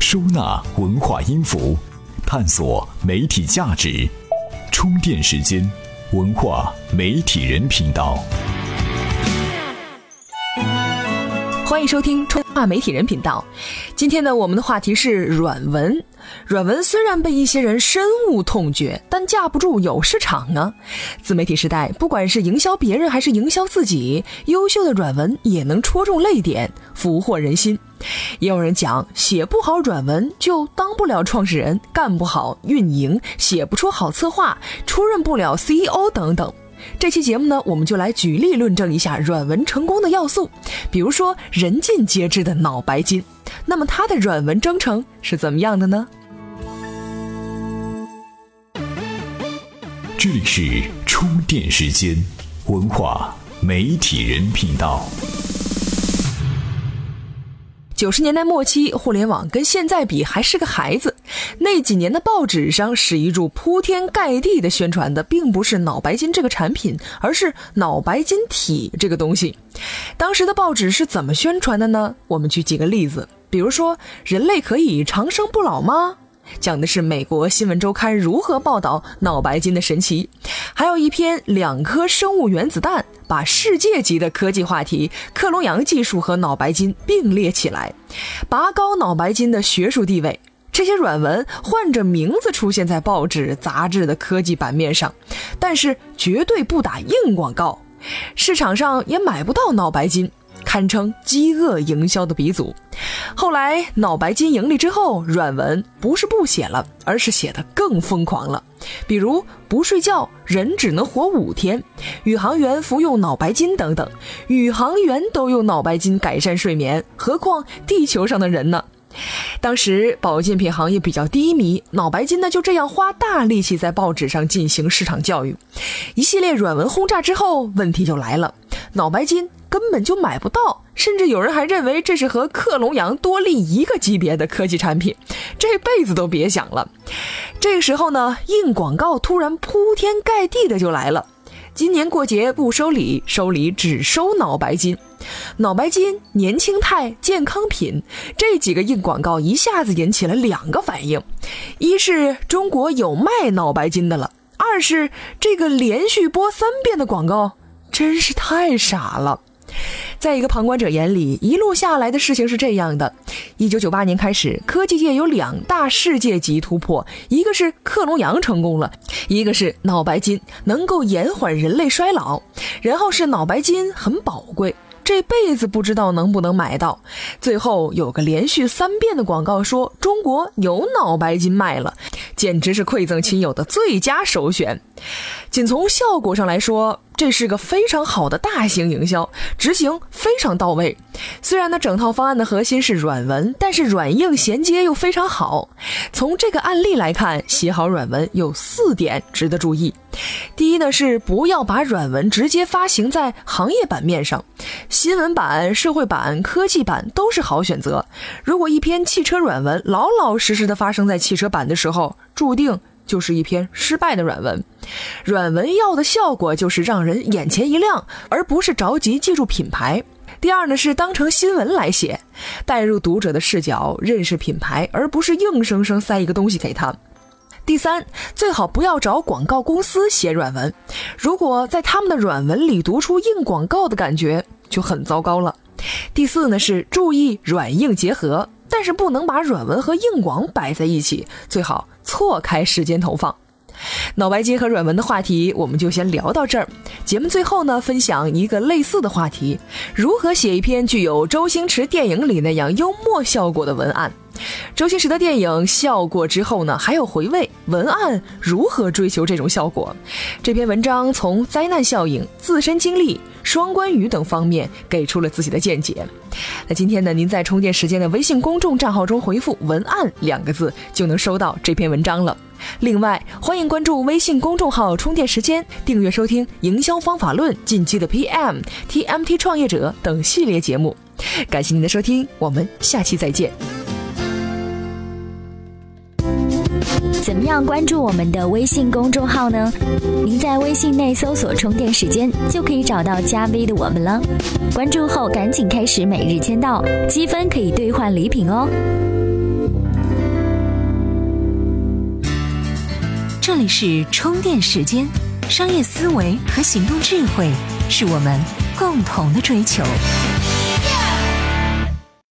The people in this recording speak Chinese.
收纳文化音符，探索媒体价值。充电时间，文化媒体人频道。欢迎收听充化媒体人频道。今天呢，我们的话题是软文。软文虽然被一些人深恶痛绝，但架不住有市场啊。自媒体时代，不管是营销别人还是营销自己，优秀的软文也能戳中泪点，俘获人心。也有人讲，写不好软文就当不了创始人，干不好运营，写不出好策划，出任不了 CEO 等等。这期节目呢，我们就来举例论证一下软文成功的要素，比如说人尽皆知的脑白金，那么它的软文征程是怎么样的呢？这里是充电时间，文化媒体人频道。九十年代末期，互联网跟现在比还是个孩子。那几年的报纸上，史一柱铺天盖地的宣传的，并不是脑白金这个产品，而是脑白金体这个东西。当时的报纸是怎么宣传的呢？我们举几个例子，比如说“人类可以长生不老吗？”讲的是美国新闻周刊如何报道脑白金的神奇，还有一篇两颗生物原子弹把世界级的科技话题克隆羊技术和脑白金并列起来，拔高脑白金的学术地位。这些软文换着名字出现在报纸、杂志的科技版面上，但是绝对不打硬广告，市场上也买不到脑白金。堪称饥饿营销的鼻祖。后来脑白金盈利之后，软文不是不写了，而是写的更疯狂了。比如不睡觉，人只能活五天；宇航员服用脑白金等等。宇航员都用脑白金改善睡眠，何况地球上的人呢？当时保健品行业比较低迷，脑白金呢就这样花大力气在报纸上进行市场教育。一系列软文轰炸之后，问题就来了，脑白金。根本就买不到，甚至有人还认为这是和克隆羊多利一个级别的科技产品，这辈子都别想了。这个时候呢，硬广告突然铺天盖地的就来了。今年过节不收礼，收礼只收脑白金，脑白金、年轻态、健康品这几个硬广告一下子引起了两个反应：一是中国有卖脑白金的了；二是这个连续播三遍的广告真是太傻了。在一个旁观者眼里，一路下来的事情是这样的：一九九八年开始，科技界有两大世界级突破，一个是克隆羊成功了，一个是脑白金能够延缓人类衰老，然后是脑白金很宝贵。这辈子不知道能不能买到，最后有个连续三遍的广告说中国有脑白金卖了，简直是馈赠亲友的最佳首选。仅从效果上来说，这是个非常好的大型营销，执行非常到位。虽然呢，整套方案的核心是软文，但是软硬衔接又非常好。从这个案例来看，写好软文有四点值得注意。第一呢是不要把软文直接发行在行业版面上，新闻版、社会版、科技版都是好选择。如果一篇汽车软文老老实实的发生在汽车版的时候，注定就是一篇失败的软文。软文要的效果就是让人眼前一亮，而不是着急记住品牌。第二呢是当成新闻来写，带入读者的视角，认识品牌，而不是硬生生塞一个东西给他。第三，最好不要找广告公司写软文，如果在他们的软文里读出硬广告的感觉，就很糟糕了。第四呢是注意软硬结合，但是不能把软文和硬广摆在一起，最好错开时间投放。脑白金和软文的话题，我们就先聊到这儿。节目最后呢，分享一个类似的话题：如何写一篇具有周星驰电影里那样幽默效果的文案？周星驰的电影笑过之后呢，还有回味。文案如何追求这种效果？这篇文章从灾难效应、自身经历、双关语等方面给出了自己的见解。那今天呢，您在充电时间的微信公众账号中回复“文案”两个字，就能收到这篇文章了。另外，欢迎关注微信公众号“充电时间”，订阅收听《营销方法论》、近期的 PM、TMT 创业者等系列节目。感谢您的收听，我们下期再见。怎么样关注我们的微信公众号呢？您在微信内搜索充电时间就可以找到加 v 的我们了。关注后赶紧开始每日签到积分可以兑换礼品哦。这里是充电时间商业思维和行动智慧是我们共同的追求。